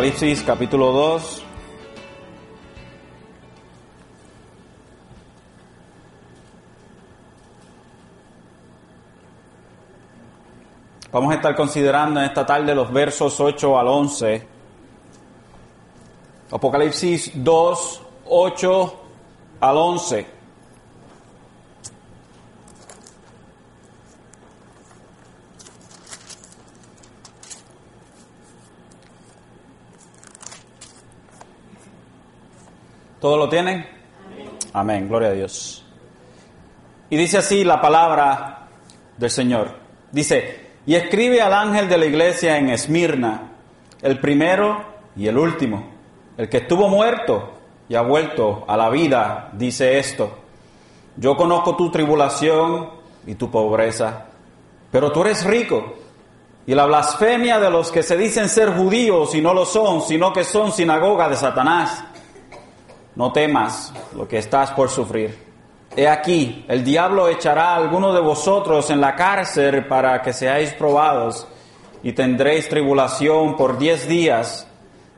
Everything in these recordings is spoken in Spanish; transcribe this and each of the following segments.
Apocalipsis capítulo 2. Vamos a estar considerando en esta tarde los versos 8 al 11. Apocalipsis 2, 8 al 11. ¿Todo lo tienen? Amén. Gloria a Dios. Y dice así la palabra del Señor. Dice, y escribe al ángel de la iglesia en Esmirna, el primero y el último, el que estuvo muerto y ha vuelto a la vida, dice esto. Yo conozco tu tribulación y tu pobreza, pero tú eres rico. Y la blasfemia de los que se dicen ser judíos y no lo son, sino que son sinagoga de Satanás. No temas lo que estás por sufrir. He aquí, el diablo echará a alguno de vosotros en la cárcel para que seáis probados y tendréis tribulación por diez días.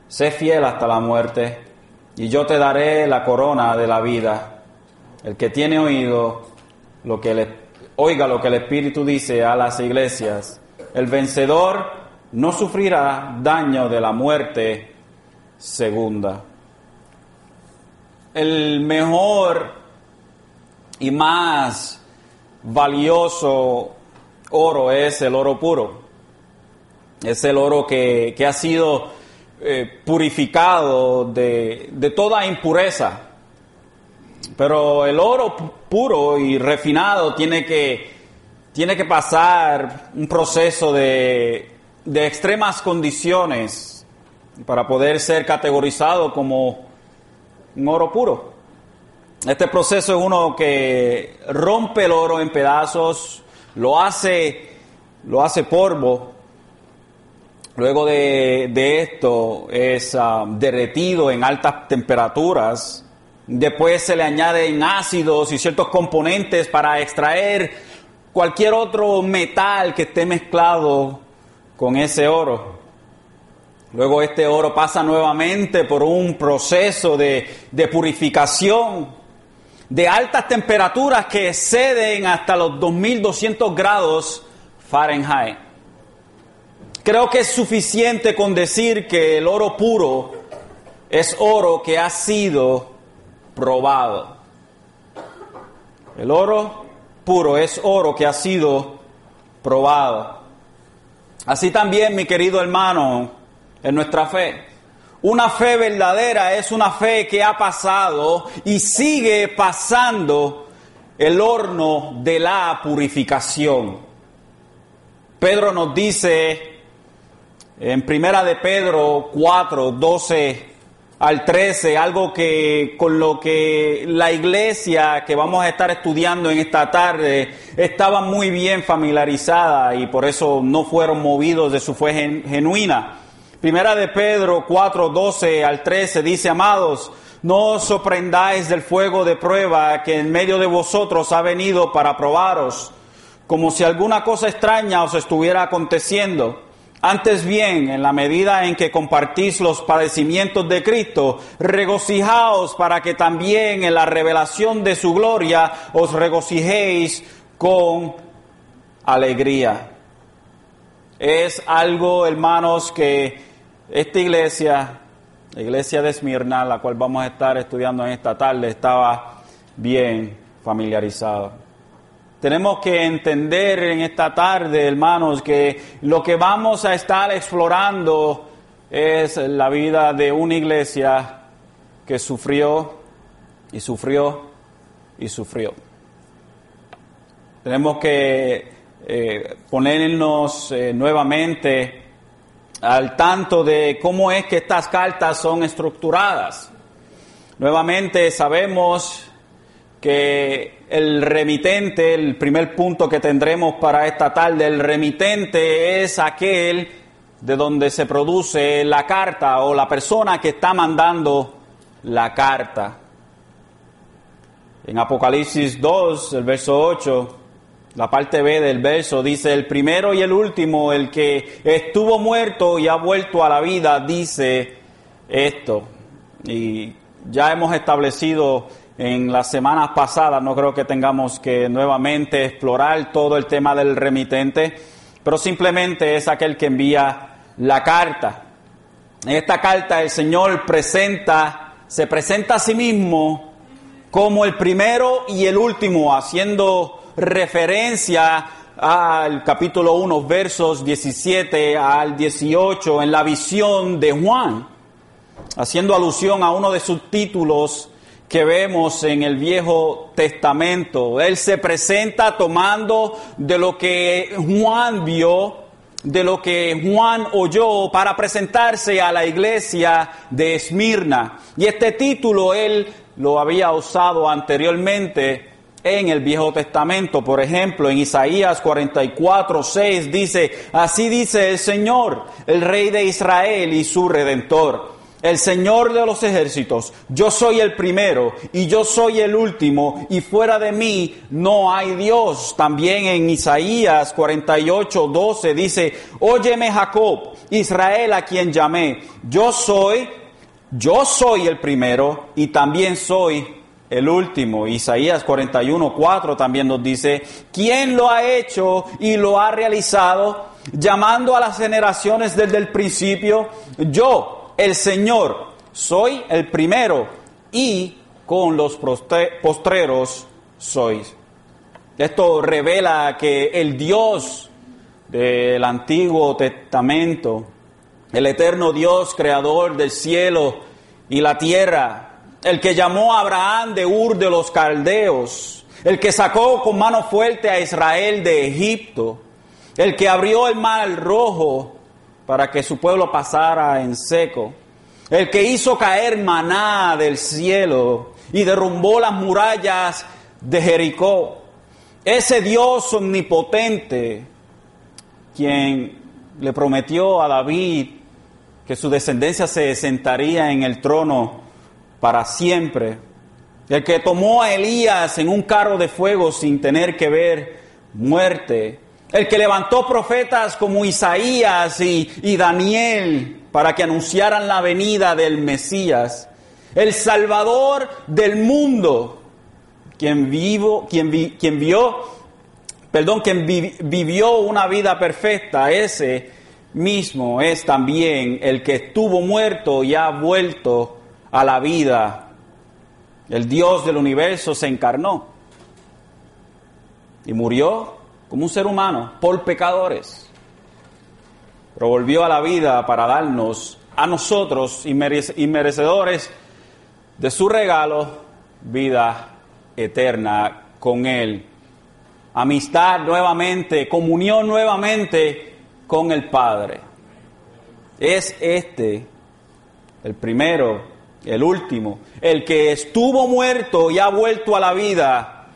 Sé fiel hasta la muerte y yo te daré la corona de la vida. El que tiene oído, lo que oiga lo que el Espíritu dice a las iglesias. El vencedor no sufrirá daño de la muerte segunda. El mejor y más valioso oro es el oro puro. Es el oro que, que ha sido eh, purificado de, de toda impureza. Pero el oro puro y refinado tiene que, tiene que pasar un proceso de, de extremas condiciones para poder ser categorizado como un oro puro. Este proceso es uno que rompe el oro en pedazos, lo hace, lo hace polvo. Luego de, esto es uh, derretido en altas temperaturas. Después se le añaden ácidos y ciertos componentes para extraer cualquier otro metal que esté mezclado con ese oro. Luego este oro pasa nuevamente por un proceso de, de, purificación, de altas temperaturas que exceden hasta los 2200 grados Fahrenheit. Creo que es suficiente con decir que el oro puro es oro que ha sido probado. El oro puro es oro que ha sido probado. Así también, mi querido hermano, en nuestra fe. Una fe verdadera es una fe que ha pasado y sigue pasando el horno de la purificación. Pedro nos dice en Primera de Pedro 4, 12 al 13, algo que con lo que la iglesia que vamos a estar estudiando en esta tarde estaba muy bien familiarizada y por eso no fueron movidos de su fe genuina. Primera de Pedro 4, 12 al 13 dice, amados, no os sorprendáis del fuego de prueba que en medio de vosotros ha venido para probaros, como si alguna cosa extraña os estuviera aconteciendo. Antes bien, en la medida en que compartís los padecimientos de Cristo, regocijaos para que también en la revelación de su gloria os regocijéis con alegría. Es algo, hermanos, que esta iglesia, la iglesia de Esmirna, la cual vamos a estar estudiando en esta tarde, estaba bien familiarizada. Tenemos que entender en esta tarde, hermanos, que lo que vamos a estar explorando es la vida de una iglesia que sufrió y sufrió y sufrió. Tenemos que eh, ponernos eh, nuevamente al tanto de cómo es que estas cartas son estructuradas. Nuevamente sabemos que el remitente, el primer punto que tendremos para esta tarde, el remitente es aquel de donde se produce la carta o la persona que está mandando la carta. En Apocalipsis 2, el verso 8, La parte B del verso dice, el primero y el último, el que estuvo muerto y ha vuelto a la vida, dice esto. Y ya hemos establecido en las semanas pasadas, no creo que tengamos que nuevamente explorar todo el tema del remitente, pero simplemente es aquel que envía la carta. En esta carta el Señor presenta, se presenta a sí mismo como el primero y el último, haciendo referencia al capítulo 1, versos 17 al 18, en la visión de Juan, haciendo alusión a uno de sus títulos que vemos en el Viejo Testamento. Él se presenta tomando de lo que Juan vio, de lo que Juan oyó para presentarse a la iglesia de Esmirna. Y este título él lo había usado anteriormente en el Viejo Testamento. Por ejemplo, en Isaías 44, 6 dice, así dice el Señor, el Rey de Israel y su Redentor. El Señor de los ejércitos, yo soy el primero y yo soy el último y fuera de mí no hay Dios. También en Isaías 48, 12 dice, óyeme Jacob, Israel a quien llamé, yo soy, yo soy el primero y también soy el último. Isaías 41, 4 también nos dice, ¿quién lo ha hecho y lo ha realizado? Llamando a las generaciones desde el principio, yo, el Señor, soy el primero y con los postreros sois. Esto revela que el Dios del Antiguo Testamento, el eterno Dios creador del cielo y la tierra, el que llamó a Abraham de Ur de los Caldeos, el que sacó con mano fuerte a Israel de Egipto, el que abrió el mar rojo para que su pueblo pasara en seco, el que hizo caer maná del cielo y derrumbó las murallas de Jericó, ese Dios omnipotente, quien le prometió a David que su descendencia se sentaría en el trono para siempre. El que tomó a Elías en un carro de fuego sin tener que ver muerte. El que levantó profetas como Isaías y, Daniel para que anunciaran la venida del Mesías. El Salvador del mundo, quien, vivo, quien, quien vio, perdón, quien vivió una vida perfecta, ese mismo es también el que estuvo muerto y ha vuelto a la vida. El Dios del universo se encarnó y murió como un ser humano por pecadores, pero volvió a la vida para darnos a nosotros y merecedores de su regalo vida eterna con Él. Amistad nuevamente, comunión nuevamente con el Padre. Es este el primero el último, el que estuvo muerto y ha vuelto a la vida,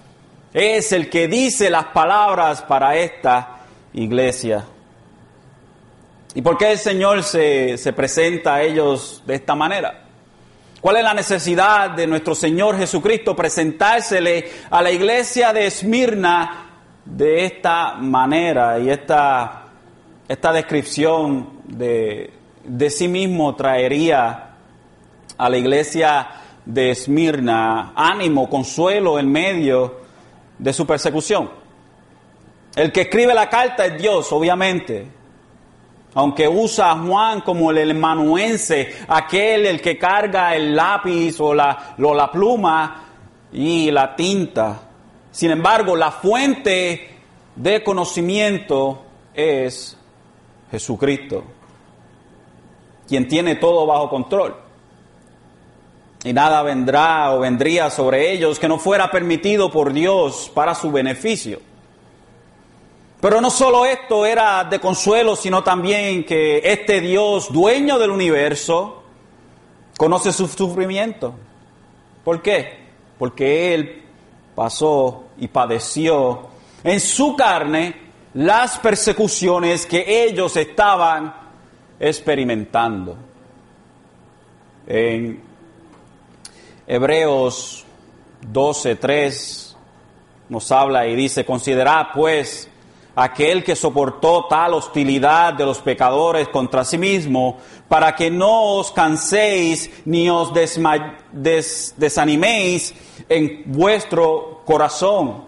es el que dice las palabras para esta iglesia. ¿Y por qué el Señor se, se presenta a ellos de esta manera? ¿Cuál es la necesidad de nuestro Señor Jesucristo presentársele a la iglesia de Esmirna de esta manera? Y esta, esta descripción de, de sí mismo traería a la iglesia de Esmirna ánimo, consuelo en medio de su persecución. El que escribe la carta es Dios, obviamente. Aunque usa a Juan como el hermanuense, aquel el que carga el lápiz o la, o la pluma y la tinta. Sin embargo, la fuente de conocimiento es Jesucristo, quien tiene todo bajo control y nada vendrá o vendría sobre ellos que no fuera permitido por Dios para su beneficio. Pero no solo esto era de consuelo, sino también que este Dios, dueño del universo, conoce su sufrimiento. ¿Por qué? Porque Él pasó y padeció en su carne las persecuciones que ellos estaban experimentando. En Hebreos 12, 3 nos habla y dice, considerad pues aquel que soportó tal hostilidad de los pecadores contra sí mismo, para que no os canséis ni os desaniméis en vuestro corazón.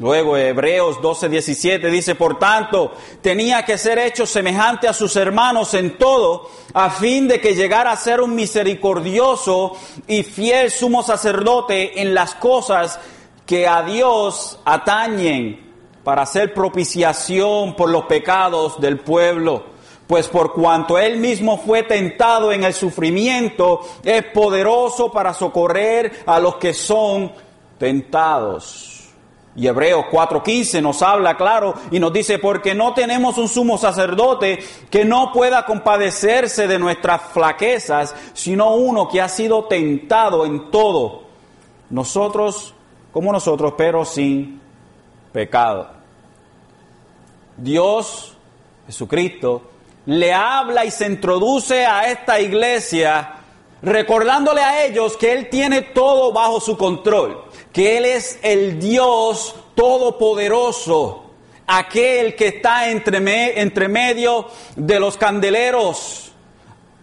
Luego Hebreos 12, 17 dice, por tanto, tenía que ser hecho semejante a sus hermanos en todo, a fin de que llegara a ser un misericordioso y fiel sumo sacerdote en las cosas que a Dios atañen, para hacer propiciación por los pecados del pueblo. Pues por cuanto él mismo fue tentado en el sufrimiento, es poderoso para socorrer a los que son tentados. Y Hebreos 4:15 nos habla claro y nos dice, porque no tenemos un sumo sacerdote que no pueda compadecerse de nuestras flaquezas, sino uno que ha sido tentado en todo. Nosotros, como nosotros, pero sin pecado. Dios, Jesucristo, le habla y se introduce a esta iglesia recordándole a ellos que Él tiene todo bajo su control que Él es el Dios todopoderoso, aquel que está entre, entre medio de los candeleros,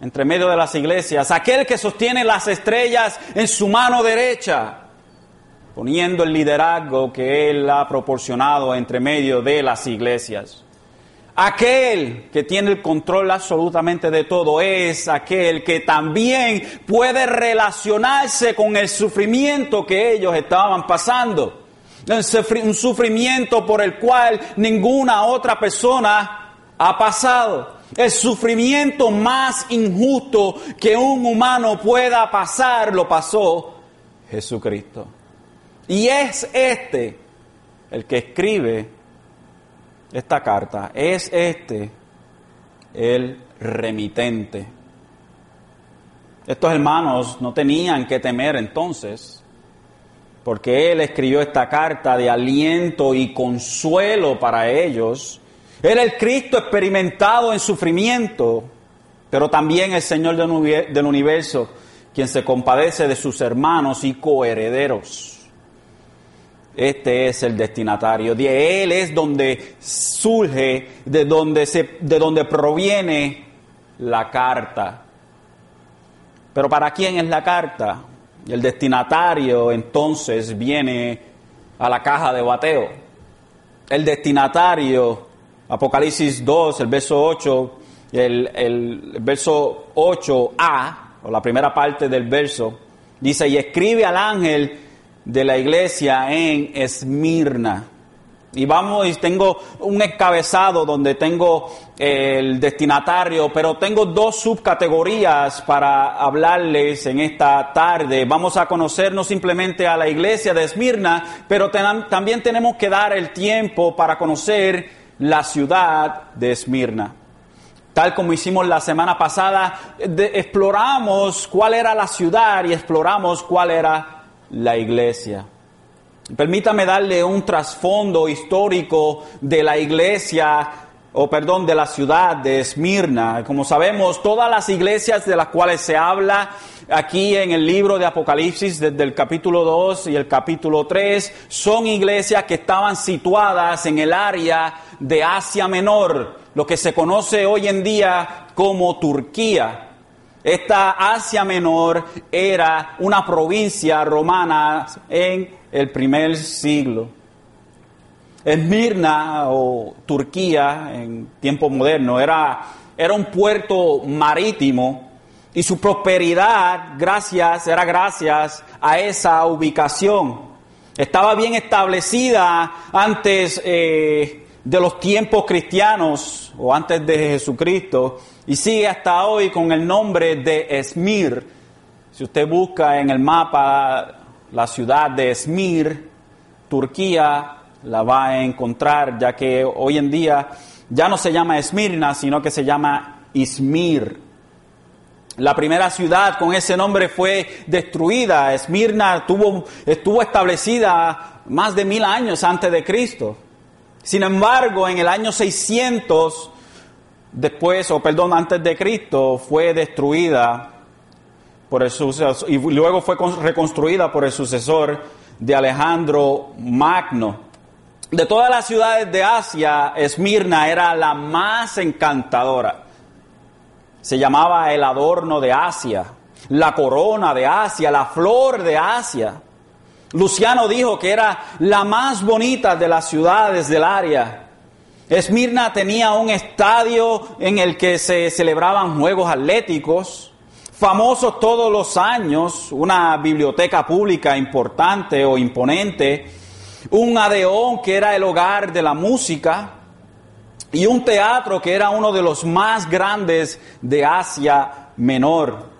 entre medio de las iglesias, aquel que sostiene las estrellas en su mano derecha, poniendo el liderazgo que Él ha proporcionado entre medio de las iglesias. Aquel que tiene el control absolutamente de todo es aquel que también puede relacionarse con el sufrimiento que ellos estaban pasando. Un sufrimiento por el cual ninguna otra persona ha pasado. El sufrimiento más injusto que un humano pueda pasar lo pasó Jesucristo. Y es este el que escribe esta carta, es este el remitente. Estos hermanos no tenían que temer entonces, porque él escribió esta carta de aliento y consuelo para ellos. Era el Cristo experimentado en sufrimiento, pero también el Señor del universo, quien se compadece de sus hermanos y coherederos. Este es el destinatario. De él es donde surge, de donde, se, de donde proviene la carta. Pero ¿para quién es la carta? El destinatario entonces viene a la caja de bateo. El destinatario, Apocalipsis 2, el verso 8, el, el verso 8a, o la primera parte del verso, dice, y escribe al ángel de la iglesia en Esmirna. Y vamos, y tengo un encabezado donde tengo el destinatario, pero tengo dos subcategorías para hablarles en esta tarde. Vamos a conocernos simplemente a la iglesia de Esmirna, pero también tenemos que dar el tiempo para conocer la ciudad de Esmirna. Tal como hicimos la semana pasada, exploramos cuál era la ciudad y exploramos cuál era la iglesia. Permítame darle un trasfondo histórico de la iglesia, o perdón, de la ciudad de Esmirna. Como sabemos, todas las iglesias de las cuales se habla aquí en el libro de Apocalipsis, desde el capítulo 2 y el capítulo 3, son iglesias que estaban situadas en el área de Asia Menor, lo que se conoce hoy en día como Turquía. Esta Asia Menor era una provincia romana en el primer siglo. Esmirna o Turquía en tiempo moderno era, era un puerto marítimo y su prosperidad gracias, era gracias a esa ubicación. Estaba bien establecida antes eh, de los tiempos cristianos o antes de Jesucristo y sigue hasta hoy con el nombre de Esmir. Si usted busca en el mapa la ciudad de Esmir, Turquía, la va a encontrar, ya que hoy en día ya no se llama Esmirna, sino que se llama Izmir. La primera ciudad con ese nombre fue destruida. Esmirna tuvo, estuvo establecida más de mil años antes de Cristo. Sin embargo, en el año 600 después, o perdón, antes de Cristo, fue destruida por el sucesor, y luego fue reconstruida por el sucesor de Alejandro Magno. De todas las ciudades de Asia, Esmirna era la más encantadora. Se llamaba el adorno de Asia, la corona de Asia, la flor de Asia. Luciano dijo que era la más bonita de las ciudades del área. Esmirna tenía un estadio en el que se celebraban juegos atléticos, famosos todos los años, una biblioteca pública importante o imponente, un adeón que era el hogar de la música y un teatro que era uno de los más grandes de Asia Menor.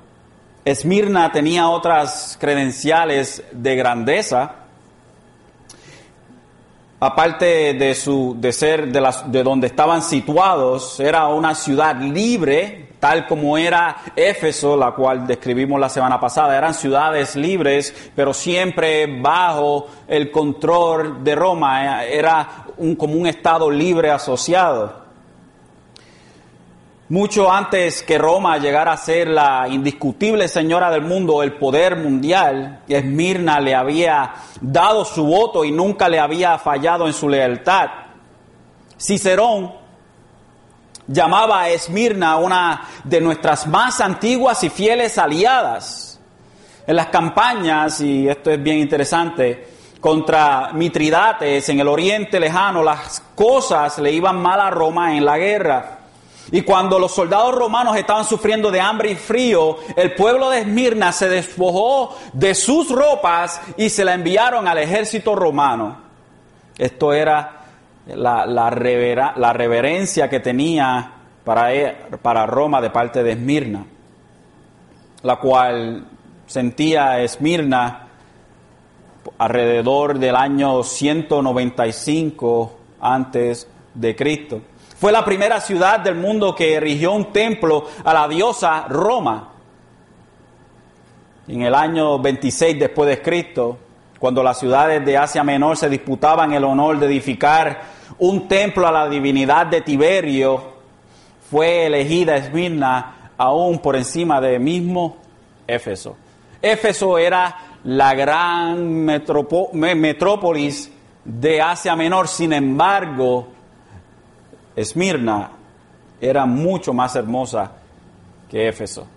Esmirna tenía otras credenciales de grandeza. Aparte de, su, de ser de, las, de donde estaban situados, era una ciudad libre, tal como era Éfeso, la cual describimos la semana pasada. Eran ciudades libres, pero siempre bajo el control de Roma. Era un, como un estado libre asociado. Mucho antes que Roma llegara a ser la indiscutible señora del mundo, el poder mundial, Esmirna le había dado su voto y nunca le había fallado en su lealtad. Cicerón llamaba a Esmirna una de nuestras más antiguas y fieles aliadas. En las campañas, y esto es bien interesante, contra Mitridates en el oriente lejano, las cosas le iban mal a Roma en la guerra. Y cuando los soldados romanos estaban sufriendo de hambre y frío, el pueblo de Esmirna se despojó de sus ropas y se la enviaron al ejército romano. Esto era la, la, reverencia que tenía para, e, para Roma de parte de Esmirna, la cual sentía Esmirna alrededor del año 195 antes de Cristo. Fue la primera ciudad del mundo que erigió un templo a la diosa Roma. En el año 26 después de Cristo, cuando las ciudades de Asia Menor se disputaban el honor de edificar un templo a la divinidad de Tiberio, fue elegida Esmirna aún por encima de mismo Éfeso. Éfeso era la gran metrópolis de Asia Menor, sin embargo, Esmirna era mucho más hermosa que Éfeso.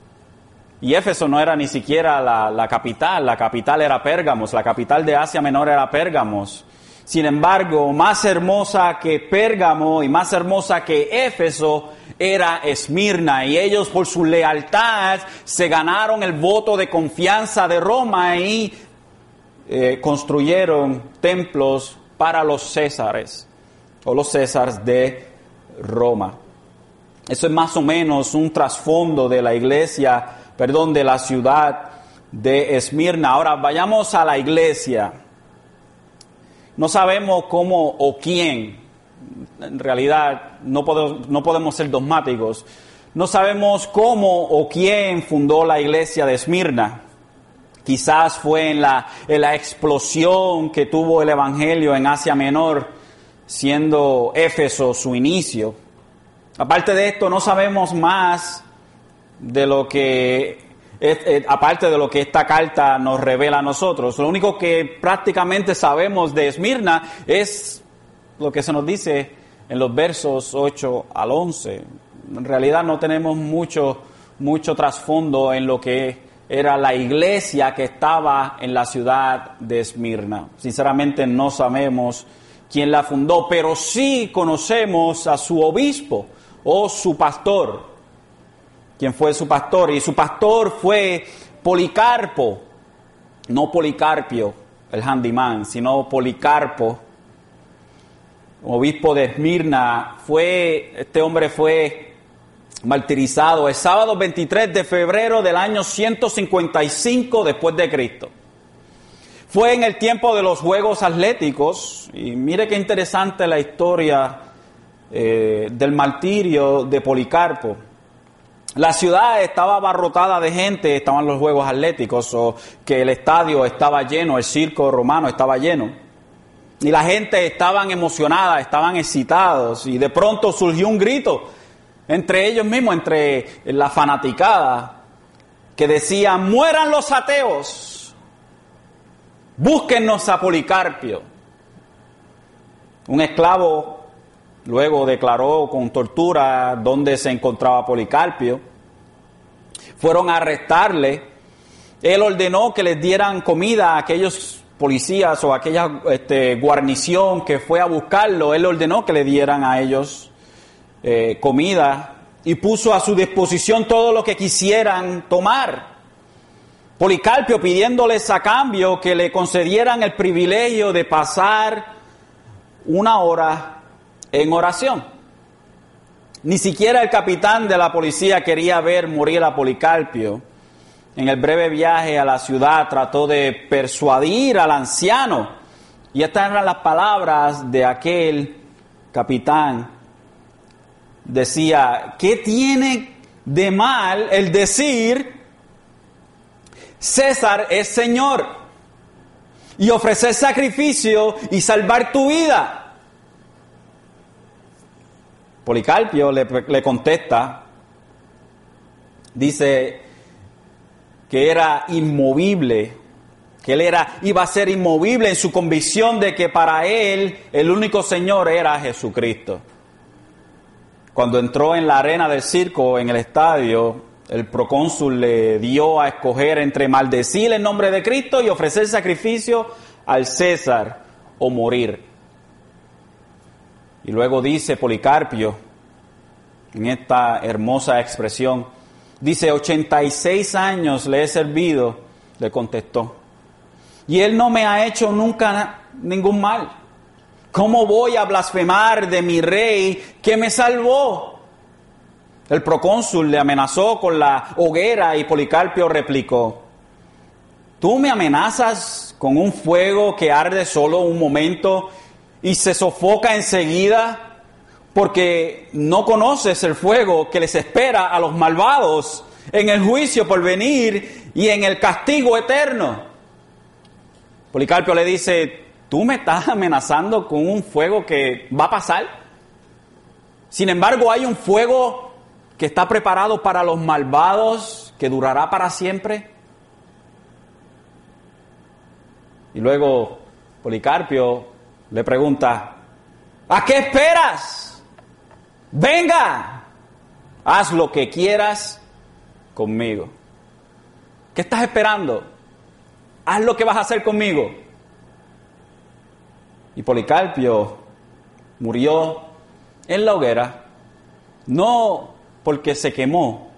Y Éfeso no era ni siquiera la, capital, la capital era Pérgamos, la capital de Asia Menor era Pérgamos. Sin embargo, más hermosa que Pérgamo y más hermosa que Éfeso era Esmirna. Y ellos por su lealtad se ganaron el voto de confianza de Roma y eh, construyeron templos para los Césares o los Césares de Roma. Eso es más o menos un trasfondo de la iglesia, perdón, de la ciudad de Esmirna. Ahora vayamos a la iglesia. No sabemos cómo o quién, en realidad no podemos, no podemos ser dogmáticos, no sabemos cómo o quién fundó la iglesia de Esmirna. Quizás fue en la, en la explosión que tuvo el Evangelio en Asia Menor siendo Éfeso su inicio. Aparte de esto, no sabemos más de lo que, aparte de lo que esta carta nos revela a nosotros. Lo único que prácticamente sabemos de Esmirna es lo que se nos dice en los versos 8 al 11. En realidad no tenemos mucho, mucho trasfondo en lo que era la iglesia que estaba en la ciudad de Esmirna. Sinceramente no sabemos quien la fundó, pero sí conocemos a su obispo o su pastor, quien fue su pastor, y su pastor fue Policarpo, no Policarpio, el handyman, sino Policarpo, obispo de Esmirna, fue, este hombre fue martirizado el sábado 23 de febrero del año 155 después de Cristo. Fue en el tiempo de los Juegos Atléticos, y mire qué interesante la historia eh, del martirio de Policarpo. La ciudad estaba abarrotada de gente, estaban los Juegos Atléticos, o que el estadio estaba lleno, el circo romano estaba lleno. Y la gente estaban emocionada, estaban excitados, y de pronto surgió un grito entre ellos mismos, entre la fanaticada, que decía, mueran los ateos búsquennos a Policarpio. Un esclavo luego declaró con tortura dónde se encontraba Policarpio. Fueron a arrestarle. Él ordenó que les dieran comida a aquellos policías o a aquella este, guarnición que fue a buscarlo. Él ordenó que le dieran a ellos eh, comida y puso a su disposición todo lo que quisieran tomar. Policarpio pidiéndoles a cambio que le concedieran el privilegio de pasar una hora en oración. Ni siquiera el capitán de la policía quería ver morir a Policarpio. En el breve viaje a la ciudad trató de persuadir al anciano. Y estas eran las palabras de aquel capitán decía, ¿qué tiene de mal el decir, César es Señor? Y ofrecer sacrificio y salvar tu vida. Policarpio le, le contesta, dice que era inmovible, que él era, iba a ser inmovible en su convicción de que para él el único Señor era Jesucristo. Cuando entró en la arena del circo, en el estadio, el procónsul le dio a escoger entre maldecir el nombre de Cristo y ofrecer sacrificio al César o morir. Y luego dice Policarpio, en esta hermosa expresión, dice, 86 años le he servido, le contestó, y él no me ha hecho nunca ningún mal. ¿Cómo voy a blasfemar de mi rey que me salvó? El procónsul le amenazó con la hoguera y Policarpio replicó, ¿tú me amenazas con un fuego que arde solo un momento y se sofoca enseguida? Porque no conoces el fuego que les espera a los malvados en el juicio por venir y en el castigo eterno. Policarpio le dice, tú me estás amenazando con un fuego que va a pasar. Sin embargo, hay un fuego que está preparado para los malvados, que durará para siempre. Y luego Policarpio le pregunta, ¿a qué esperas? Venga, haz lo que quieras conmigo. ¿Qué estás esperando? Haz lo que vas a hacer conmigo. Y Policarpio murió en la hoguera, no porque se quemó,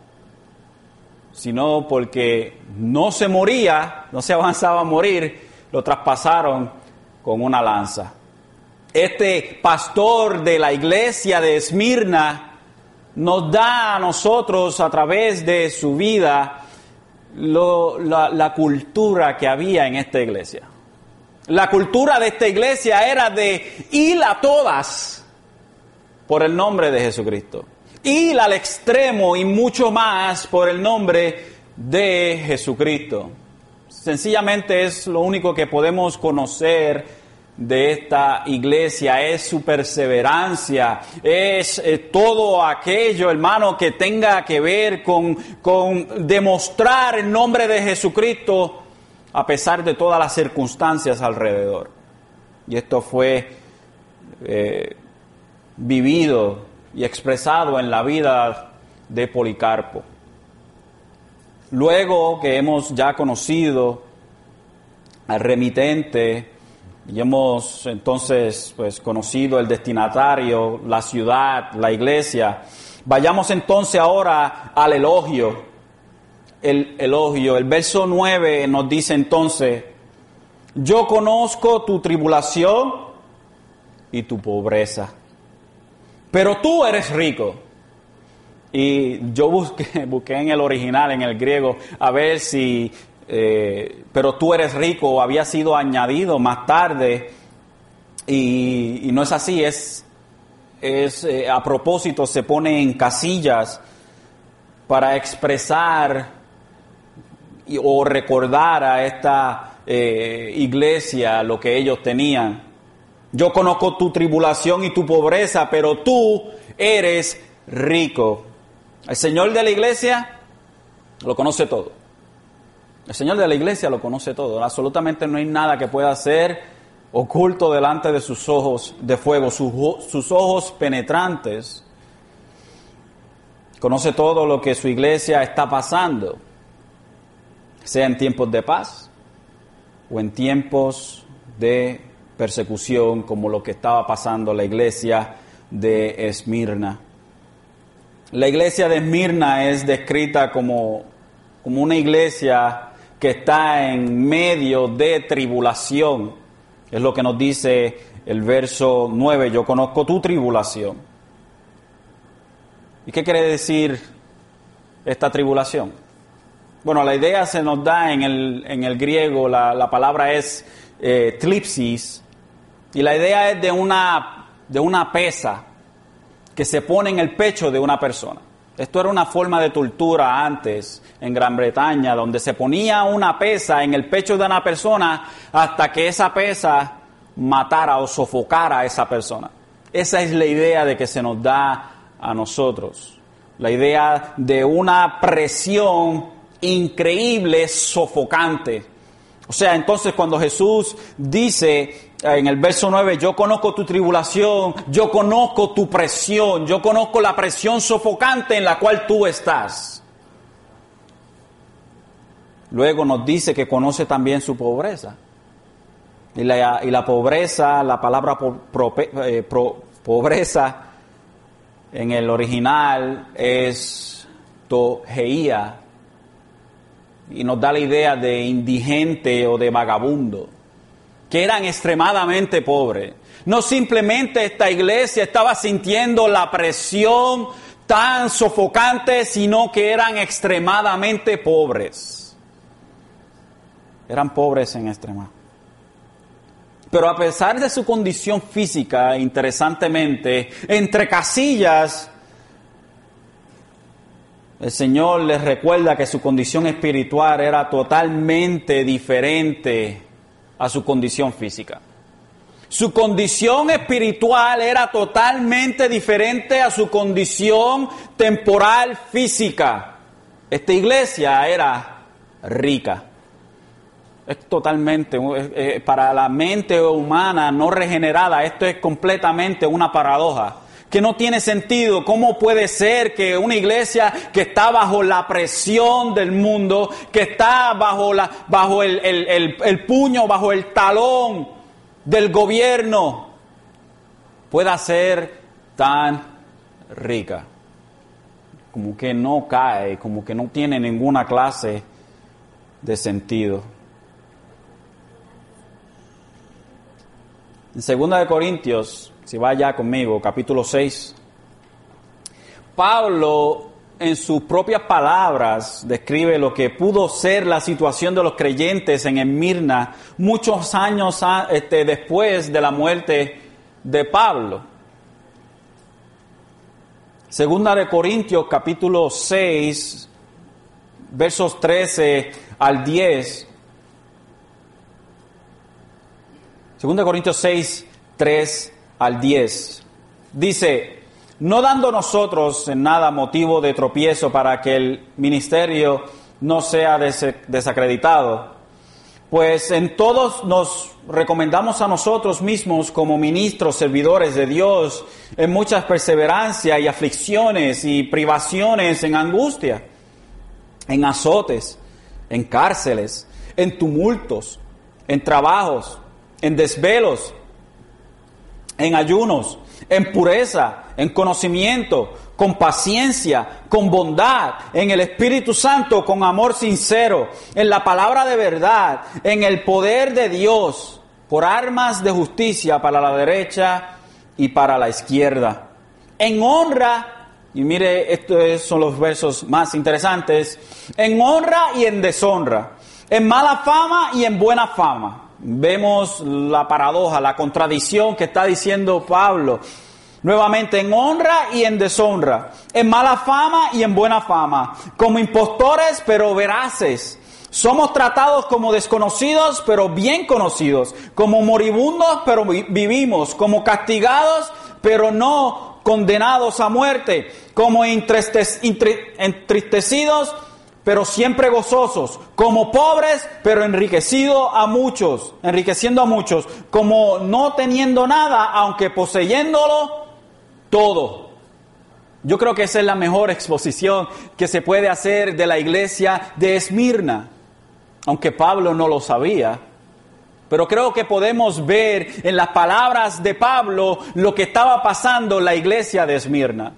sino porque no se moría, no se avanzaba a morir, lo traspasaron con una lanza. Este pastor de la iglesia de Esmirna nos da a nosotros a través de su vida la, la cultura que había en esta iglesia. La cultura de esta iglesia era de ir a todas por el nombre de Jesucristo. Ir al extremo y mucho más por el nombre de Jesucristo. Sencillamente es lo único que podemos conocer de esta iglesia, es su perseverancia, es eh, todo aquello, hermano, que tenga que ver con, con demostrar el nombre de Jesucristo a pesar de todas las circunstancias alrededor. Y esto fue eh, vivido y expresado en la vida de Policarpo. Luego que hemos ya conocido al remitente y hemos entonces pues conocido el destinatario, la ciudad, la iglesia, vayamos entonces ahora al elogio el elogio. El verso 9 nos dice entonces, yo conozco tu tribulación y tu pobreza, pero tú eres rico. Y yo busqué, en el original, en el griego, a ver si, eh, pero tú eres rico, había sido añadido más tarde, y, no es así, es, es eh, a propósito, se pone en casillas para expresar o recordar a esta eh, iglesia lo que ellos tenían. Yo conozco tu tribulación y tu pobreza, pero tú eres rico. El Señor de la iglesia lo conoce todo. El Señor de la iglesia lo conoce todo. Absolutamente no hay nada que pueda ser oculto delante de sus ojos de fuego, sus, sus ojos penetrantes. Conoce todo lo que su iglesia está pasando, sea en tiempos de paz o en tiempos de persecución, como lo que estaba pasando la iglesia de Esmirna. La iglesia de Esmirna es descrita como, como una iglesia que está en medio de tribulación. Es lo que nos dice el verso 9, yo conozco tu tribulación. ¿Y qué quiere decir esta tribulación? Bueno, la idea se nos da en el, en el griego, la, la, palabra es eh, tlipsis, y la idea es de una, de una pesa que se pone en el pecho de una persona. Esto era una forma de tortura antes en Gran Bretaña, donde se ponía una pesa en el pecho de una persona hasta que esa pesa matara o sofocara a esa persona. Esa es la idea de que se nos da a nosotros. La idea de una presión increíble, sofocante. O sea, entonces cuando Jesús dice en el verso 9, yo conozco tu tribulación, yo conozco tu presión, yo conozco la presión sofocante en la cual tú estás. Luego nos dice que conoce también su pobreza. Y la, y la pobreza, la palabra eh, pobreza en el original es togeía y nos da la idea de indigente o de vagabundo que eran extremadamente pobres. No simplemente esta iglesia estaba sintiendo la presión tan sofocante, sino que eran extremadamente pobres. Eran pobres en extrema. Pero a pesar de su condición física, interesantemente, entre casillas, el Señor les recuerda que su condición espiritual era totalmente diferente a su condición física. Su condición espiritual era totalmente diferente a su condición temporal física. Esta iglesia era rica. Es totalmente, para la mente humana no regenerada, esto es completamente una paradoja que no tiene sentido. ¿Cómo puede ser que una iglesia que está bajo la presión del mundo, que está bajo, la, bajo el, el puño, bajo el talón del gobierno, pueda ser tan rica? Como que no cae, como que no tiene ninguna clase de sentido. En 2 de Corintios si va ya conmigo, capítulo 6. Pablo, en sus propias palabras, describe lo que pudo ser la situación de los creyentes en Esmirna muchos años este, después de la muerte de Pablo. Segunda de Corintios, capítulo 6, versos 13 al 10. Segunda de Corintios 6, 3 al 10. Dice, no dando nosotros en nada motivo de tropiezo para que el ministerio no sea desacreditado, pues en todos nos recomendamos a nosotros mismos como ministros, servidores de Dios, en muchas perseverancias y aflicciones y privaciones, en angustia, en azotes, en cárceles, en tumultos, en trabajos, en desvelos, en ayunos, en pureza, en conocimiento, con paciencia, con bondad, en el Espíritu Santo, con amor sincero, en la palabra de verdad, en el poder de Dios, por armas de justicia para la derecha y para la izquierda. En honra, y mire, estos son los versos más interesantes, en honra y en deshonra, en mala fama y en buena fama vemos la paradoja, la contradicción que está diciendo Pablo. Nuevamente en honra y en deshonra, en mala fama y en buena fama, como impostores pero veraces. Somos tratados como desconocidos pero bien conocidos, como moribundos pero vivimos, como castigados pero no condenados a muerte, como entristecidos pero siempre gozosos, como pobres, pero enriquecido a muchos, enriqueciendo a muchos, como no teniendo nada, aunque poseyéndolo todo. Yo creo que esa es la mejor exposición que se puede hacer de la iglesia de Esmirna, aunque Pablo no lo sabía. Pero creo que podemos ver en las palabras de Pablo lo que estaba pasando en la iglesia de Esmirna.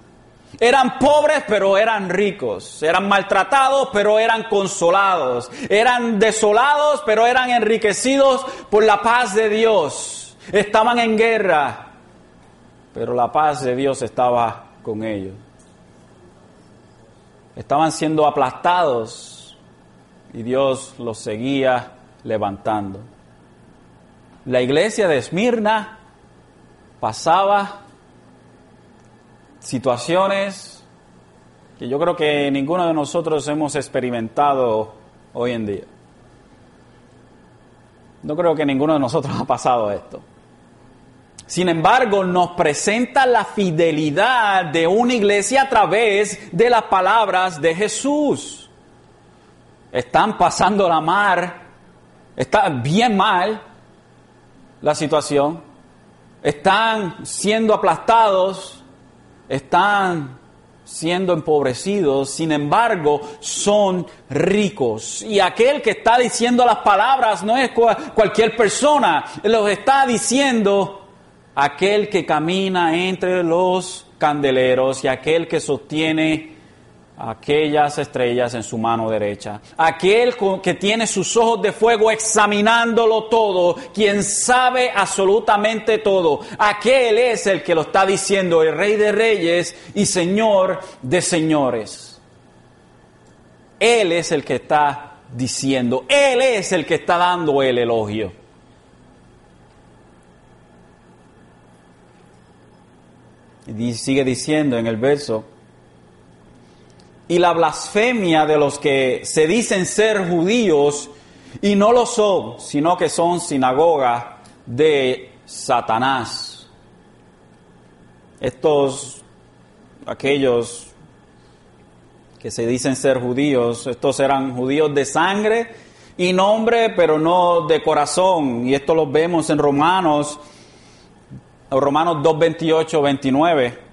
Eran pobres, pero eran ricos. Eran maltratados, pero eran consolados. Eran desolados, pero eran enriquecidos por la paz de Dios. Estaban en guerra, pero la paz de Dios estaba con ellos. Estaban siendo aplastados y Dios los seguía levantando. La iglesia de Esmirna pasaba situaciones que yo creo que ninguno de nosotros hemos experimentado hoy en día. No creo que ninguno de nosotros ha pasado esto. Sin embargo, nos presenta la fidelidad de una iglesia a través de las palabras de Jesús. Están pasando la mar, está bien mal la situación, están siendo aplastados, están siendo empobrecidos, sin embargo, son ricos. Y aquel que está diciendo las palabras no es cualquier persona, los está diciendo aquel que camina entre los candeleros y aquel que sostiene aquellas estrellas en su mano derecha. Aquel que tiene sus ojos de fuego examinándolo todo, quien sabe absolutamente todo. Aquel es el que lo está diciendo, el rey de reyes y señor de señores. Él es el que está diciendo, Él es el que está dando el elogio. Y sigue diciendo en el verso, y la blasfemia de los que se dicen ser judíos y no lo son, sino que son sinagoga de Satanás. Estos, aquellos que se dicen ser judíos, estos eran judíos de sangre y nombre, pero no de corazón. Y esto lo vemos en Romanos, Romanos 2, 28, 29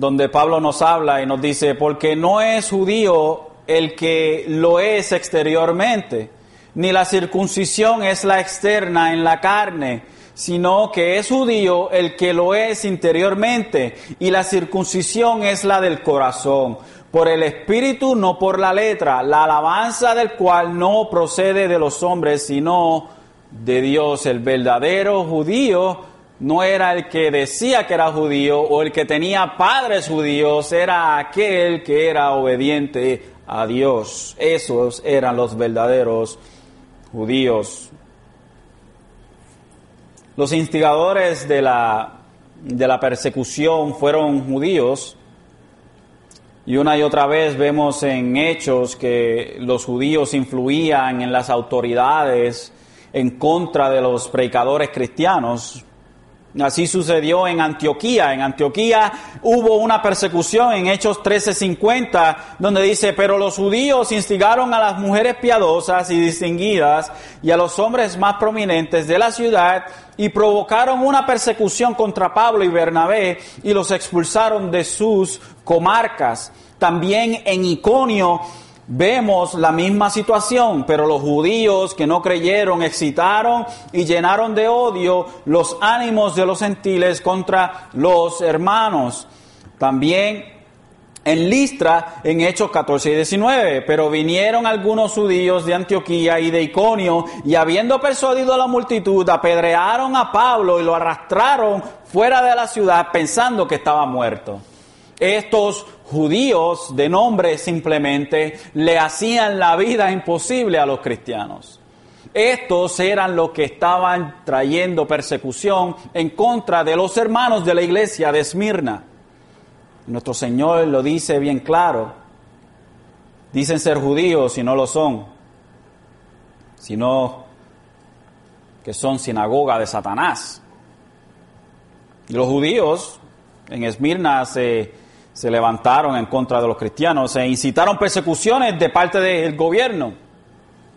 donde Pablo nos habla y nos dice, porque no es judío el que lo es exteriormente, ni la circuncisión es la externa en la carne, sino que es judío el que lo es interiormente, y la circuncisión es la del corazón, por el espíritu, no por la letra, la alabanza del cual no procede de los hombres, sino de Dios, el verdadero judío no era el que decía que era judío o el que tenía padres judíos, era aquel que era obediente a Dios. Esos eran los verdaderos judíos. Los instigadores de la, de la persecución fueron judíos. Y una y otra vez vemos en hechos que los judíos influían en las autoridades en contra de los predicadores cristianos. Así sucedió en Antioquía. En Antioquía hubo una persecución en Hechos 13:50, donde dice, pero los judíos instigaron a las mujeres piadosas y distinguidas y a los hombres más prominentes de la ciudad y provocaron una persecución contra Pablo y Bernabé y los expulsaron de sus comarcas. También en Iconio Vemos la misma situación, pero los judíos que no creyeron excitaron y llenaron de odio los ánimos de los gentiles contra los hermanos. También en Listra, en Hechos 14 y 19, pero vinieron algunos judíos de Antioquía y de Iconio, y habiendo persuadido a la multitud, apedrearon a Pablo y lo arrastraron fuera de la ciudad pensando que estaba muerto. Estos judíos de nombre simplemente le hacían la vida imposible a los cristianos. Estos eran los que estaban trayendo persecución en contra de los hermanos de la iglesia de Esmirna. Nuestro Señor lo dice bien claro. Dicen ser judíos y no lo son, sino que son sinagoga de Satanás. Y los judíos en Esmirna se se levantaron en contra de los cristianos e incitaron persecuciones de parte del gobierno.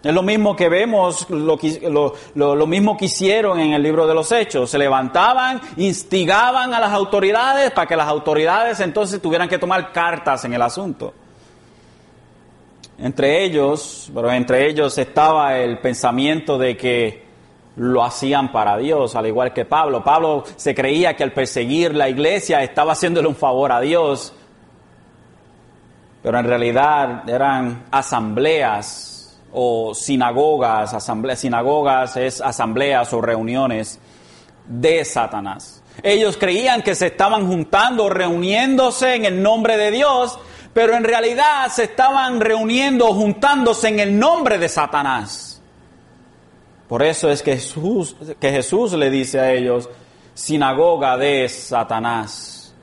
Es lo mismo que vemos, lo, lo, lo, mismo que hicieron en el libro de los Hechos. Se levantaban, instigaban a las autoridades para que las autoridades entonces tuvieran que tomar cartas en el asunto. Entre ellos, pero entre ellos estaba el pensamiento de que lo hacían para Dios, al igual que Pablo. Pablo se creía que al perseguir la iglesia estaba haciéndole un favor a Dios, pero en realidad eran asambleas o sinagogas, asambleas, sinagogas es asambleas o reuniones de Satanás. Ellos creían que se estaban juntando, reuniéndose en el nombre de Dios, pero en realidad se estaban reuniendo, juntándose en el nombre de Satanás. Por eso es que Jesús, le dice a ellos, sinagoga de Satanás.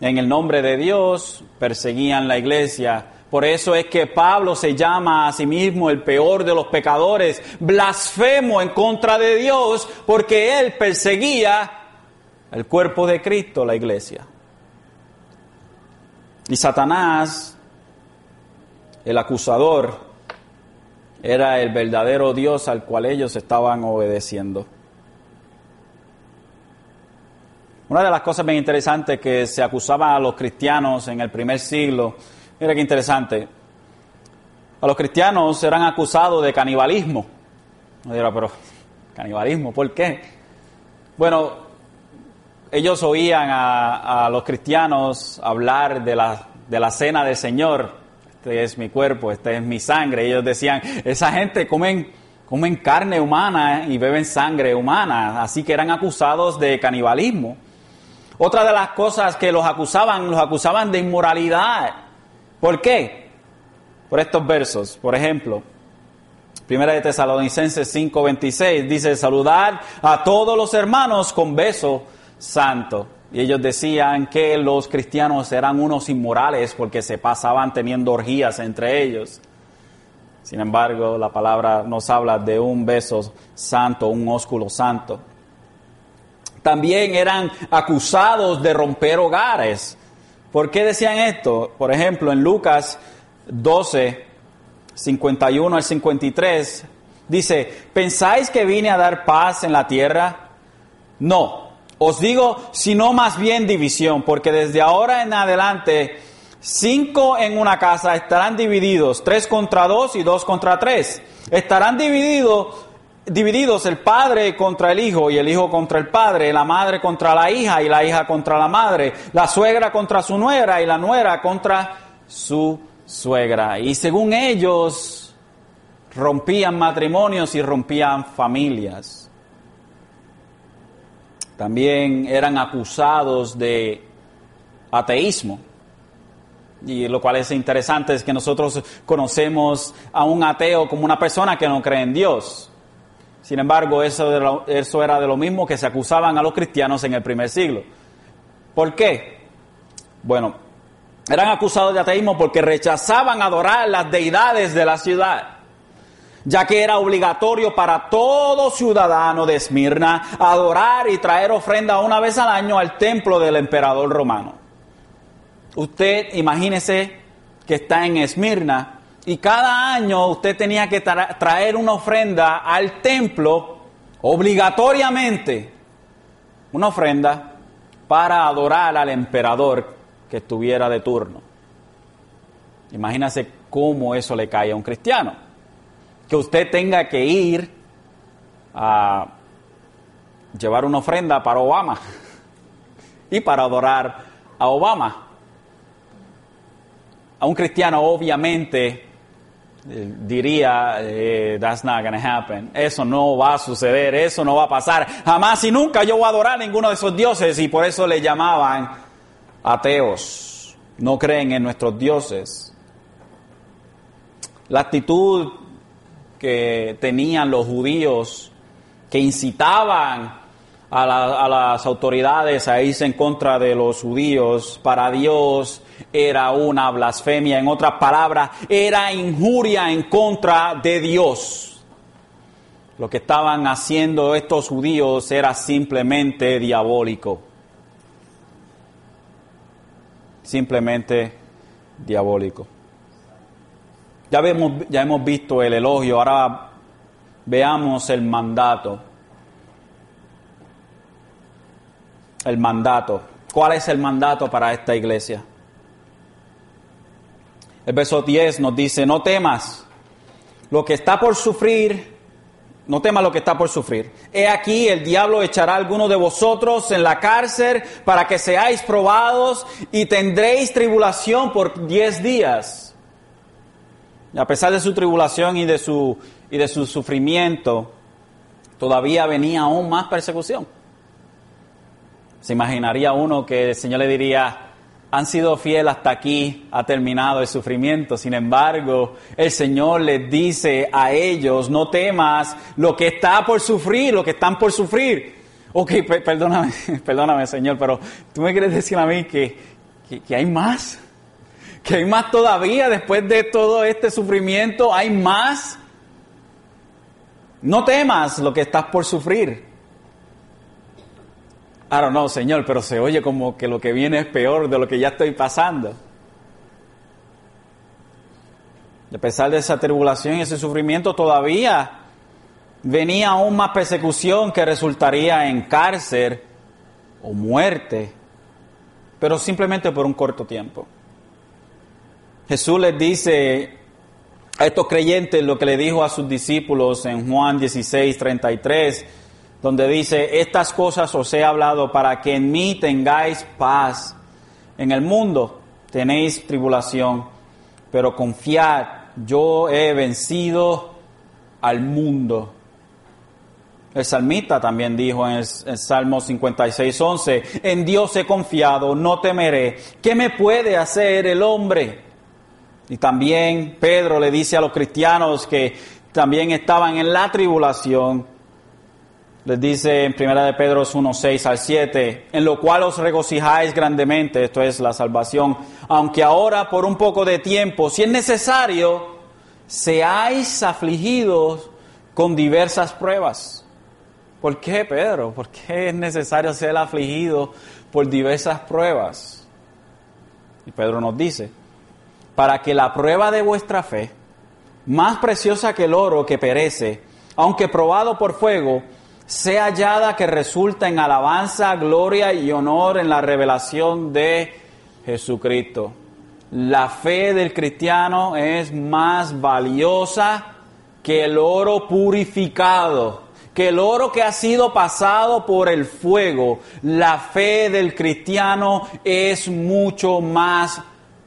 En el nombre de Dios perseguían la iglesia, por eso es que Pablo se llama a sí mismo el peor de los pecadores, blasfemo en contra de Dios, porque él perseguía el cuerpo de Cristo, la iglesia. Y Satanás, el acusador, era el verdadero Dios al cual ellos estaban obedeciendo. Una de las cosas bien interesantes que se acusaba a los cristianos en el primer siglo Mira qué interesante. A los cristianos eran acusados de canibalismo. Dirá, pero canibalismo, ¿por qué? Bueno, ellos oían a, los cristianos hablar de la, de la cena del Señor. Este es mi cuerpo, este es mi sangre. Ellos decían, esa gente comen, comen carne humana y beben sangre humana. Así que eran acusados de canibalismo. Otra de las cosas que los acusaban, los acusaban de inmoralidad. ¿Por qué? Por estos versos. Por ejemplo, Primera de Tesalonicenses 5:26 dice, saludar a todos los hermanos con beso santo. Y ellos decían que los cristianos eran unos inmorales porque se pasaban teniendo orgías entre ellos. Sin embargo, la palabra nos habla de un beso santo, un ósculo santo. También eran acusados de romper hogares. ¿Por qué decían esto? Por ejemplo, en Lucas 12, 51 al 53, dice, ¿pensáis que vine a dar paz en la tierra? No, os digo, sino más bien división, porque desde ahora en adelante, cinco en una casa estarán divididos, tres contra dos y dos contra tres. Estarán divididos divididos el padre contra el hijo y el hijo contra el padre, la madre contra la hija y la hija contra la madre, la suegra contra su nuera y la nuera contra su suegra. Y según ellos, rompían matrimonios y rompían familias. También eran acusados de ateísmo. Y lo cual es interesante es que nosotros conocemos a un ateo como una persona que no cree en Dios. Sin embargo, eso, eso era de lo mismo que se acusaban a los cristianos en el primer siglo. ¿Por qué? Bueno, eran acusados de ateísmo porque rechazaban adorar las deidades de la ciudad, ya que era obligatorio para todo ciudadano de Esmirna adorar y traer ofrenda una vez al año al templo del emperador romano. Usted imagínese que está en Esmirna y cada año usted tenía que traer una ofrenda al templo obligatoriamente, una ofrenda para adorar al emperador que estuviera de turno. Imagínese cómo eso le cae a un cristiano. Que usted tenga que ir a llevar una ofrenda para Obama y para adorar a Obama. A un cristiano obviamente eh, diría, eh, that's not gonna happen. Eso no va a suceder, eso no va a pasar. Jamás y nunca yo voy a adorar a ninguno de esos dioses y por eso le llamaban ateos. No creen en nuestros dioses. La actitud que tenían los judíos, que incitaban a, las autoridades a irse en contra de los judíos, para Dios era una blasfemia, en otras palabras, era injuria en contra de Dios. Lo que estaban haciendo estos judíos era simplemente diabólico. simplemente diabólico. Ya, vemos, ya hemos visto el elogio, ahora veamos el mandato. El mandato. ¿Cuál es el mandato para esta iglesia? El verso 10 nos dice, no temas lo que está por sufrir, no temas lo que está por sufrir. He aquí el diablo echará a alguno de vosotros en la cárcel para que seáis probados y tendréis tribulación por diez días. A pesar de su tribulación y de su, y de su sufrimiento, todavía venía aún más persecución. Se imaginaría uno que el Señor le diría, han sido fieles hasta aquí, ha terminado el sufrimiento. Sin embargo, el Señor les dice a ellos, no temas lo que está por sufrir, lo que están por sufrir. Ok, perdóname, perdóname Señor, pero tú me quieres decir a mí que, que hay más, que hay más todavía después de todo este sufrimiento, hay más. No temas lo que estás por sufrir. Don't know, Señor, pero se oye como que lo que viene es peor de lo que ya estoy pasando. a pesar de esa tribulación y ese sufrimiento, todavía venía aún más persecución que resultaría en cárcel o muerte, pero simplemente por un corto tiempo. Jesús les dice a estos creyentes lo que le dijo a sus discípulos en Juan 16, 33 donde dice, estas cosas os he hablado para que en mí tengáis paz. En el mundo tenéis tribulación, pero confiad, yo he vencido al mundo. El salmista también dijo en el, Salmo 56, 11, en Dios he confiado, no temeré. ¿Qué me puede hacer el hombre? Y también Pedro le dice a los cristianos que también estaban en la tribulación, les dice en 1 de Pedro 1, 6 al 7, en lo cual os regocijáis grandemente, esto es la salvación, aunque ahora por un poco de tiempo, si es necesario, seáis afligidos con diversas pruebas. ¿Por qué, Pedro? ¿Por qué es necesario ser afligido por diversas pruebas? Y Pedro nos dice, para que la prueba de vuestra fe, más preciosa que el oro que perece, aunque probado por fuego, sea hallada que resulta en alabanza, gloria y honor en la revelación de Jesucristo. La fe del cristiano es más valiosa que el oro purificado, que el oro que ha sido pasado por el fuego. La fe del cristiano es mucho más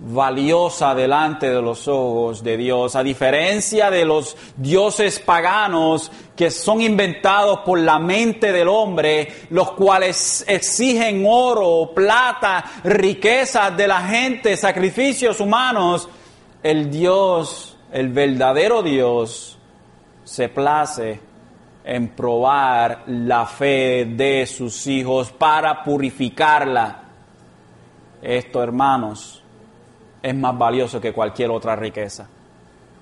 valiosa delante de los ojos de Dios, a diferencia de los dioses paganos que son inventados por la mente del hombre, los cuales exigen oro, plata, riquezas de la gente, sacrificios humanos, el Dios, el verdadero Dios, se place en probar la fe de sus hijos para purificarla. Esto, hermanos, es más valioso que cualquier otra riqueza.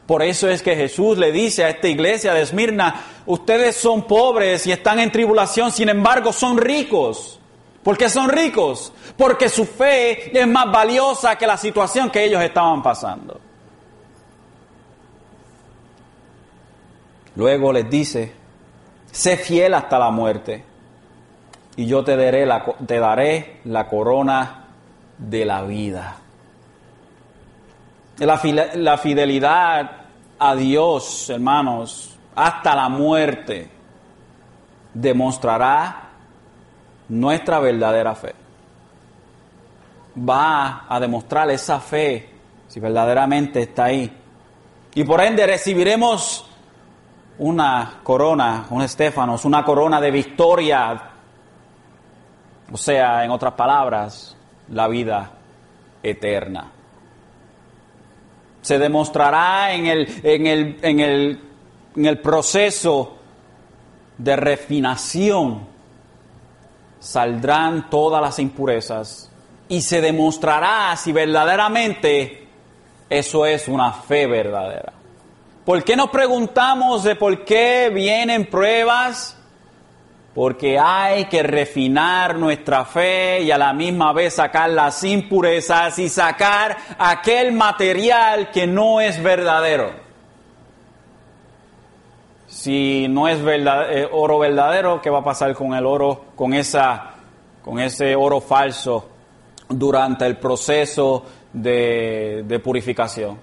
Por eso es que Jesús le dice a esta iglesia de Esmirna, ustedes son pobres y están en tribulación, sin embargo son ricos. ¿Por qué son ricos? Porque su fe es más valiosa que la situación que ellos estaban pasando. Luego les dice, sé fiel hasta la muerte y yo te daré la, te daré la corona de la vida. La, fidelidad a Dios, hermanos, hasta la muerte, demostrará nuestra verdadera fe. Va a demostrar esa fe si verdaderamente está ahí. Y por ende recibiremos una corona, un estéfanos, una corona de victoria. O sea, en otras palabras, la vida eterna se demostrará en el, en el, en el, en el proceso de refinación. Saldrán todas las impurezas y se demostrará si verdaderamente eso es una fe verdadera. ¿Por qué nos preguntamos de por qué vienen pruebas? Porque hay que refinar nuestra fe y a la misma vez sacar las impurezas y sacar aquel material que no es verdadero. Si no es eh, oro verdadero, ¿qué va a pasar con el oro, con, esa, con ese oro falso durante el proceso de, de purificación?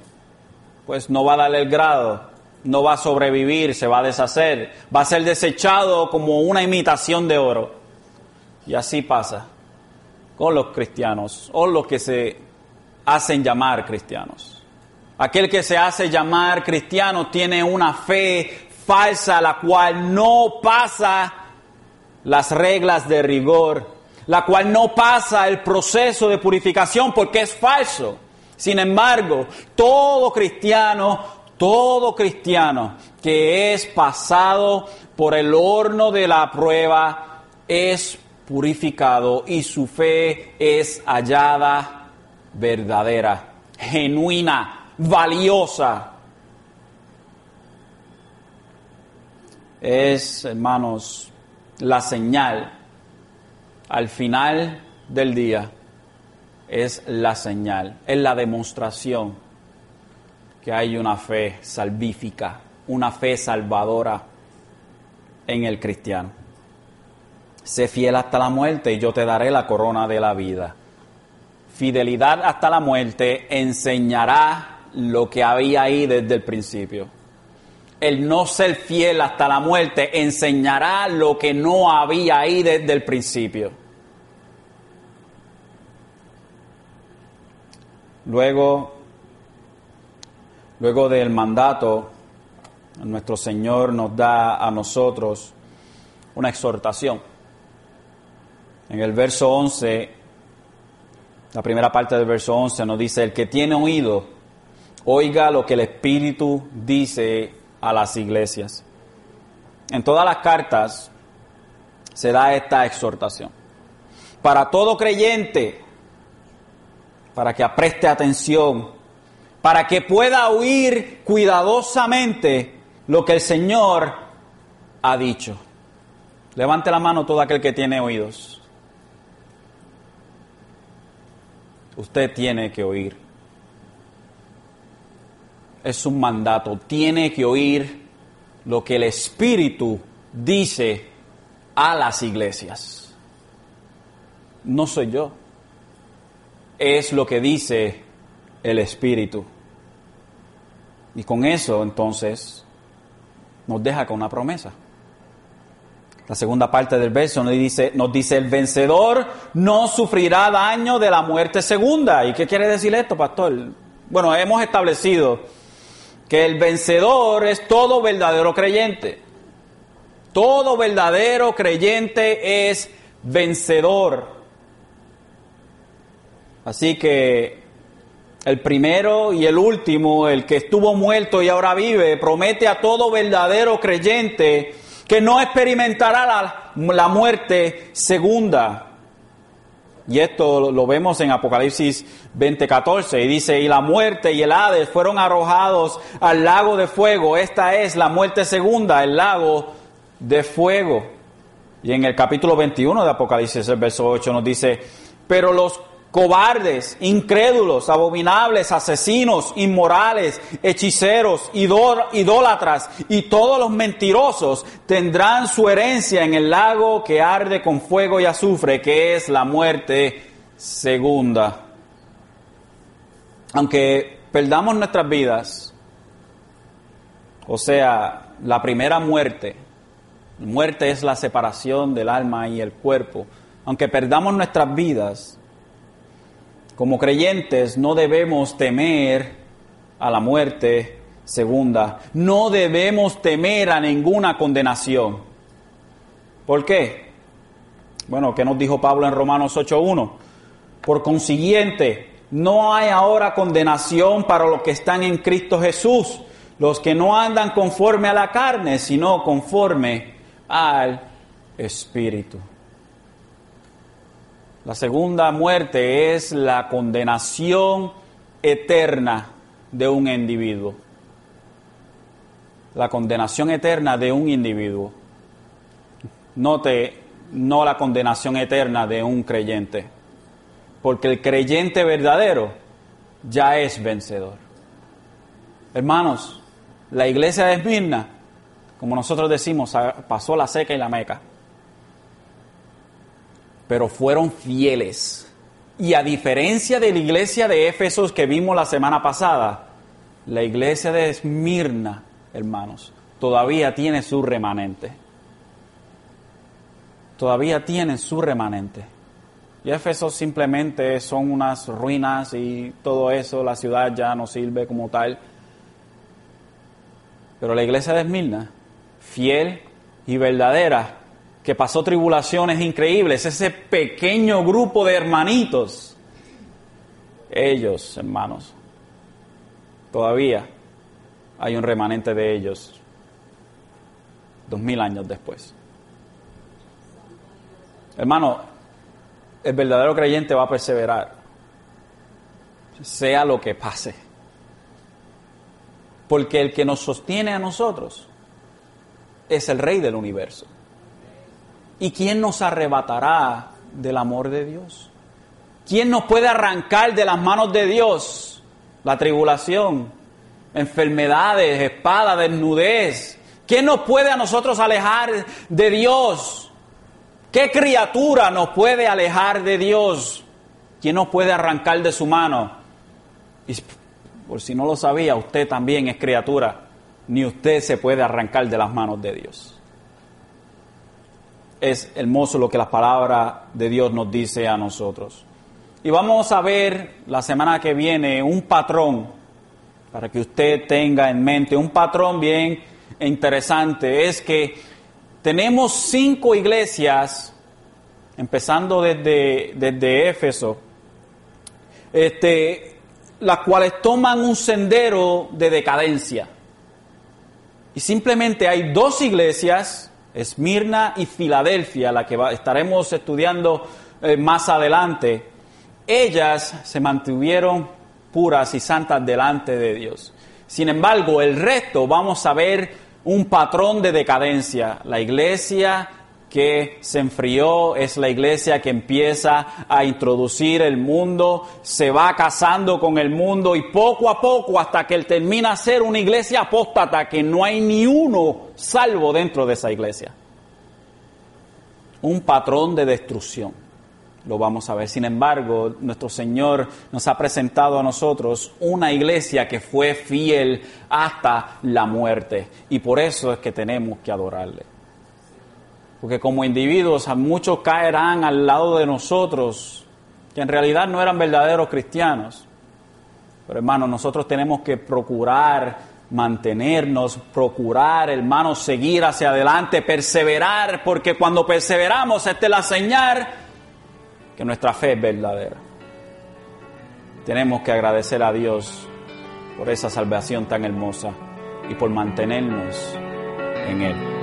Pues no va a darle el grado no va a sobrevivir, se va a deshacer, va a ser desechado como una imitación de oro. Y así pasa con los cristianos o los que se hacen llamar cristianos. Aquel que se hace llamar cristiano tiene una fe falsa, la cual no pasa las reglas de rigor, la cual no pasa el proceso de purificación porque es falso. Sin embargo, todo cristiano todo cristiano que es pasado por el horno de la prueba es purificado y su fe es hallada verdadera, genuina, valiosa. Es, hermanos, la señal al final del día. Es la señal, es la demostración que hay una fe salvífica, una fe salvadora en el cristiano. Sé fiel hasta la muerte y yo te daré la corona de la vida. Fidelidad hasta la muerte enseñará lo que había ahí desde el principio. El no ser fiel hasta la muerte enseñará lo que no había ahí desde el principio. Luego Luego del mandato, nuestro Señor nos da a nosotros una exhortación. En el verso 11, la primera parte del verso 11 nos dice, el que tiene oído, oiga lo que el Espíritu dice a las iglesias. En todas las cartas se da esta exhortación. Para todo creyente, para que preste atención para que pueda oír cuidadosamente lo que el Señor ha dicho. Levante la mano todo aquel que tiene oídos. Usted tiene que oír. Es un mandato. Tiene que oír lo que el Espíritu dice a las iglesias. No soy yo. Es lo que dice el Espíritu. Y con eso entonces nos deja con una promesa. La segunda parte del verso nos dice, nos dice, el vencedor no sufrirá daño de la muerte segunda. ¿Y qué quiere decir esto, pastor? Bueno, hemos establecido que el vencedor es todo verdadero creyente. Todo verdadero creyente es vencedor. Así que el primero y el último, el que estuvo muerto y ahora vive, promete a todo verdadero creyente que no experimentará la, muerte segunda. Y esto lo vemos en Apocalipsis 20:14 y dice, y la muerte y el Hades fueron arrojados al lago de fuego. Esta es la muerte segunda, el lago de fuego. Y en el capítulo 21 de Apocalipsis, el verso 8 nos dice, pero los cobardes, incrédulos, abominables, asesinos, inmorales, hechiceros, idólatras y todos los mentirosos tendrán su herencia en el lago que arde con fuego y azufre, que es la muerte segunda. Aunque perdamos nuestras vidas, o sea, la primera muerte, muerte es la separación del alma y el cuerpo, aunque perdamos nuestras vidas, como creyentes no debemos temer a la muerte segunda. No debemos temer a ninguna condenación. ¿Por qué? Bueno, ¿qué nos dijo Pablo en Romanos 8.1? Por consiguiente, no hay ahora condenación para los que están en Cristo Jesús, los que no andan conforme a la carne, sino conforme al Espíritu. La segunda muerte es la condenación eterna de un individuo. La condenación eterna de un individuo. Note, no la condenación eterna de un creyente, porque el creyente verdadero ya es vencedor. Hermanos, la iglesia de Esmirna, como nosotros decimos, pasó la seca y la meca, pero fueron fieles. Y a diferencia de la iglesia de Éfesos que vimos la semana pasada, la iglesia de Esmirna, hermanos, todavía tiene su remanente. Todavía tiene su remanente. Y Éfeso simplemente son unas ruinas y todo eso, la ciudad ya no sirve como tal. Pero la iglesia de Esmirna, fiel y verdadera, que pasó tribulaciones increíbles, ese pequeño grupo de hermanitos, ellos, hermanos, todavía hay un remanente de ellos dos mil años después. Hermano, el verdadero creyente va a perseverar, sea lo que pase. Porque el que nos sostiene a nosotros es el Rey del universo. ¿Y quién nos arrebatará del amor de Dios? ¿Quién nos puede arrancar de las manos de Dios? La tribulación, enfermedades, espada, desnudez. ¿Quién nos puede a nosotros alejar de Dios? ¿Qué criatura nos puede alejar de Dios? ¿Quién nos puede arrancar de su mano? Y por si no lo sabía, usted también es criatura. Ni usted se puede arrancar de las manos de Dios. Es hermoso lo que la palabra de Dios nos dice a nosotros. Y vamos a ver la semana que viene un patrón, para que usted tenga en mente, un patrón bien interesante. Es que tenemos cinco iglesias, empezando desde, desde Éfeso, este, las cuales toman un sendero de decadencia. Y simplemente hay dos iglesias, Esmirna y Filadelfia, la que estaremos estudiando eh, más adelante. Ellas se mantuvieron puras y santas delante de Dios. Sin embargo, el resto vamos a ver un patrón de decadencia. La iglesia que se enfrió es la iglesia que empieza a introducir el mundo, se va casando con el mundo y poco a poco hasta que él termina a ser una iglesia apóstata que no hay ni uno salvo dentro de esa iglesia. Un patrón de destrucción lo vamos a ver. Sin embargo, nuestro Señor nos ha presentado a nosotros una iglesia que fue fiel hasta la muerte. Y por eso es que tenemos que adorarle. Porque como individuos, muchos caerán al lado de nosotros, que en realidad no eran verdaderos cristianos. Pero hermanos, nosotros tenemos que procurar mantenernos, procurar, hermanos, seguir hacia adelante, perseverar, porque cuando perseveramos, esta es la señal que nuestra fe es verdadera. Tenemos que agradecer a Dios por esa salvación tan hermosa y por mantenernos en Él.